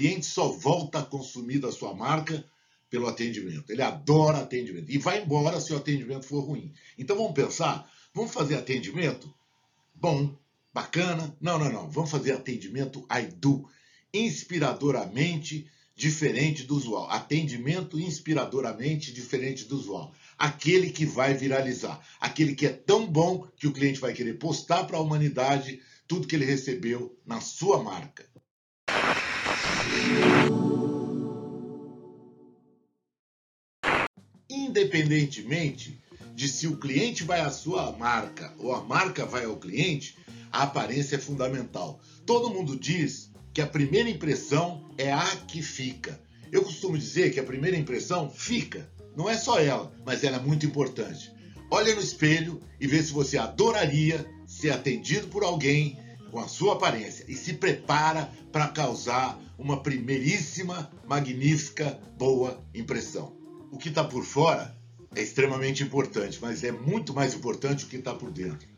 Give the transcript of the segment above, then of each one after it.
cliente só volta a consumir da sua marca pelo atendimento. Ele adora atendimento. E vai embora se o atendimento for ruim. Então vamos pensar, vamos fazer atendimento bom, bacana? Não, não, não. Vamos fazer atendimento AIDU, inspiradoramente diferente do usual. Atendimento inspiradoramente diferente do usual. Aquele que vai viralizar. Aquele que é tão bom que o cliente vai querer postar para a humanidade tudo que ele recebeu na sua marca. Independentemente de se o cliente vai à sua marca ou a marca vai ao cliente, a aparência é fundamental. Todo mundo diz que a primeira impressão é a que fica. Eu costumo dizer que a primeira impressão fica. Não é só ela, mas ela é muito importante. Olha no espelho e vê se você adoraria ser atendido por alguém com a sua aparência e se prepara para causar uma primeiríssima, magnífica, boa impressão. O que está por fora é extremamente importante, mas é muito mais importante o que está por dentro.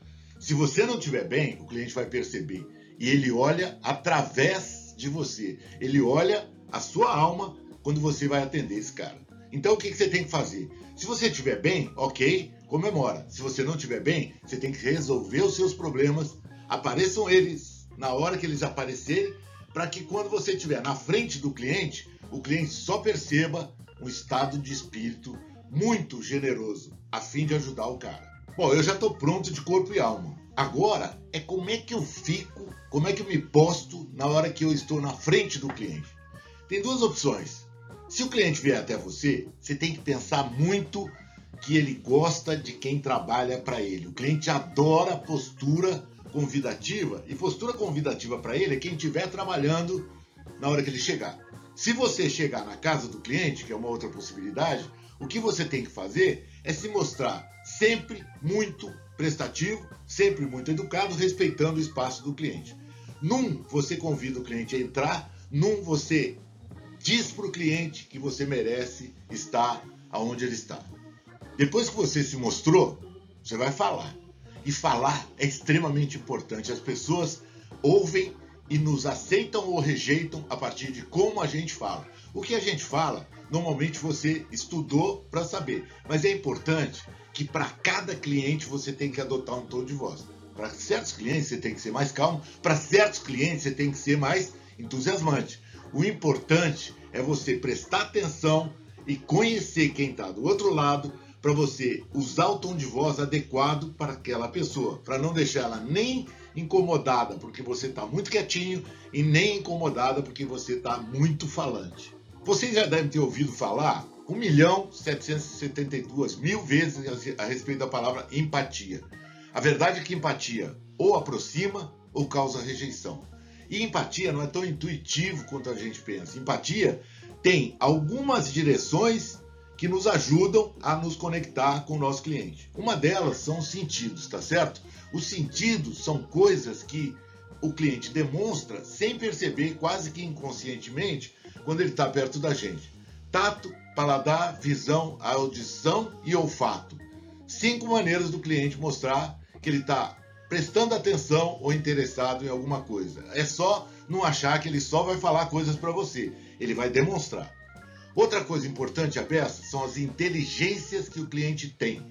Se você não estiver bem, o cliente vai perceber. E ele olha através de você. Ele olha a sua alma quando você vai atender esse cara. Então o que, você tem que fazer? Se você estiver bem, ok, comemora. Se você não estiver bem, você tem que resolver os seus problemas. Apareçam eles na hora que eles aparecerem, para que quando você estiver na frente do cliente, o cliente só perceba um estado de espírito muito generoso, a fim de ajudar o cara. Bom, eu já estou pronto de corpo e alma. Agora é como é que eu fico, como é que eu me posto na hora que eu estou na frente do cliente. Tem duas opções. Se o cliente vier até você, você tem que pensar muito que ele gosta de quem trabalha para ele. O cliente adora postura convidativa e postura convidativa para ele é quem estiver trabalhando na hora que ele chegar. Se você chegar na casa do cliente, que é uma outra possibilidade, o que você tem que fazer é se mostrar sempre muito prestativo, sempre muito educado, respeitando o espaço do cliente. Num, você convida o cliente a entrar, num, você diz para o cliente que você merece estar aonde ele está. Depois que você se mostrou, você vai falar. E falar é extremamente importante. As pessoas ouvem e nos aceitam ou rejeitam a partir de como a gente fala. O que a gente fala, normalmente você estudou para saber, mas é importante que para cada cliente você tem que adotar um tom de voz. Para certos clientes você tem que ser mais calmo, para certos clientes você tem que ser mais entusiasmante. O importante é você prestar atenção e conhecer quem está do outro lado para você usar o tom de voz adequado para aquela pessoa, para não deixar ela nem incomodada porque você está muito quietinho e nem incomodada porque você está muito falante. Vocês já devem ter ouvido falar 1 milhão 772 mil vezes a respeito da palavra empatia. A verdade é que empatia ou aproxima ou causa rejeição. E empatia não é tão intuitivo quanto a gente pensa. Empatia tem algumas direções que nos ajudam a nos conectar com o nosso cliente. Uma delas são os sentidos, tá certo? Os sentidos são coisas que o cliente demonstra sem perceber, quase que inconscientemente, quando ele está perto da gente. Tato, paladar, visão, audição e olfato. Cinco maneiras do cliente mostrar que ele está prestando atenção ou interessado em alguma coisa. É só não achar que ele só vai falar coisas para você. Ele vai demonstrar. Outra coisa importante a peça são as inteligências que o cliente tem.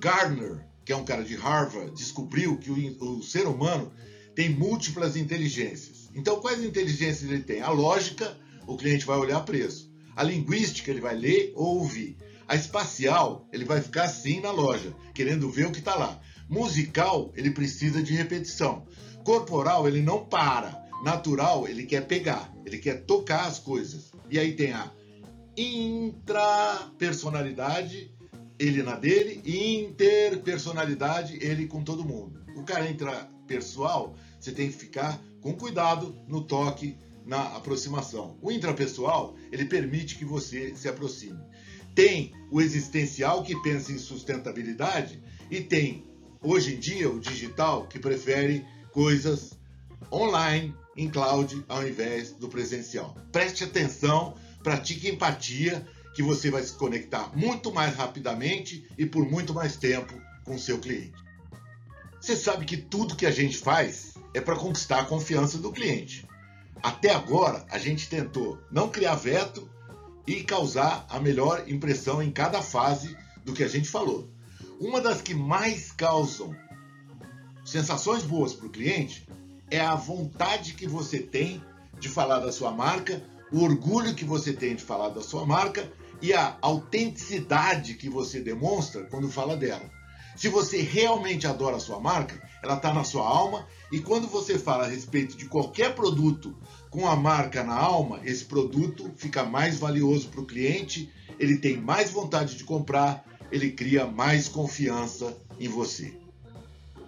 Gardner, que é um cara de Harvard, descobriu que o, o ser humano tem múltiplas inteligências. Então, quais inteligências ele tem? A lógica, o cliente vai olhar preço. A linguística, ele vai ler ou ouvir. A espacial, ele vai ficar assim na loja, querendo ver o que está lá. Musical, ele precisa de repetição. Corporal, ele não para. Natural, ele quer pegar, ele quer tocar as coisas. E aí tem a intrapersonalidade, ele na dele, e interpersonalidade, ele com todo mundo. O cara intrapessoal, você tem que ficar com cuidado no toque, na aproximação. O intrapessoal, ele permite que você se aproxime. Tem o existencial que pensa em sustentabilidade e tem hoje em dia o digital que prefere coisas online, em cloud, ao invés do presencial. Preste atenção, pratique empatia, que você vai se conectar muito mais rapidamente e por muito mais tempo com seu cliente. Você sabe que tudo que a gente faz é para conquistar a confiança do cliente. Até agora, a gente tentou não criar veto e causar a melhor impressão em cada fase do que a gente falou. Uma das que mais causam sensações boas para o cliente é a vontade que você tem de falar da sua marca, o orgulho que você tem de falar da sua marca e a autenticidade que você demonstra quando fala dela. Se você realmente adora a sua marca, ela está na sua alma e quando você fala a respeito de qualquer produto com a marca na alma, esse produto fica mais valioso para o cliente, ele tem mais vontade de comprar, ele cria mais confiança em você.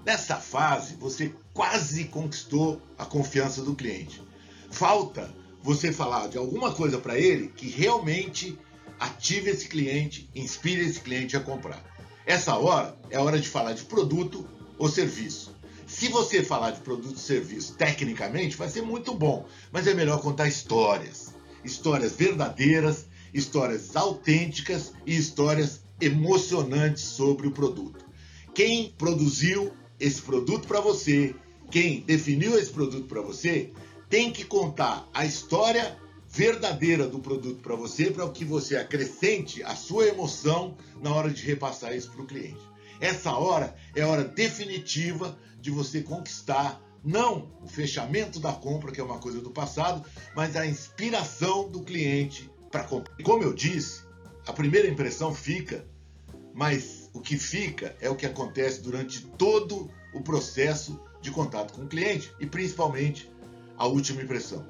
Nessa fase, você quase conquistou a confiança do cliente. Falta você falar de alguma coisa para ele que realmente ative esse cliente, inspire esse cliente a comprar. Essa hora é hora de falar de produto ou serviço. Se você falar de produto ou serviço tecnicamente, vai ser muito bom, mas é melhor contar histórias. Histórias verdadeiras, histórias autênticas e histórias emocionantes sobre o produto. Quem produziu esse produto para você, quem definiu esse produto para você, tem que contar a história verdadeira do produto para você, para que você acrescente a sua emoção na hora de repassar isso para o cliente. Essa hora é a hora definitiva de você conquistar não o fechamento da compra, que é uma coisa do passado, mas a inspiração do cliente para comprar. Como eu disse, a primeira impressão fica, mas o que fica é o que acontece durante todo o processo de contato com o cliente e principalmente a última impressão.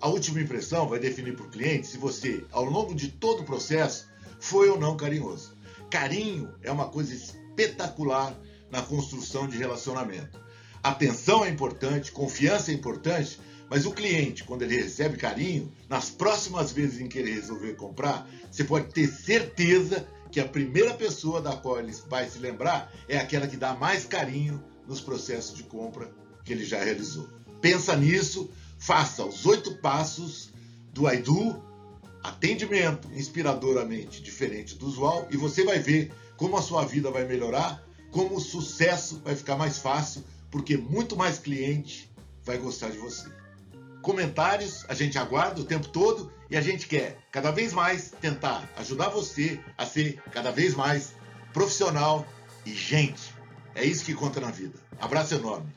A última impressão vai definir para o cliente se você, ao longo de todo o processo, foi ou não carinhoso. Carinho é uma coisa espetacular na construção de relacionamento. Atenção é importante, confiança é importante, mas o cliente, quando ele recebe carinho, nas próximas vezes em que ele resolver comprar, você pode ter certeza que a primeira pessoa da qual ele vai se lembrar é aquela que dá mais carinho nos processos de compra que ele já realizou. Pensa nisso, faça os oito passos do Aidu, atendimento inspiradoramente diferente do usual, e você vai ver como a sua vida vai melhorar, como o sucesso vai ficar mais fácil, porque muito mais cliente vai gostar de você. Comentários a gente aguarda o tempo todo e a gente quer cada vez mais tentar ajudar você a ser cada vez mais profissional e gente. É isso que conta na vida. Abraço enorme.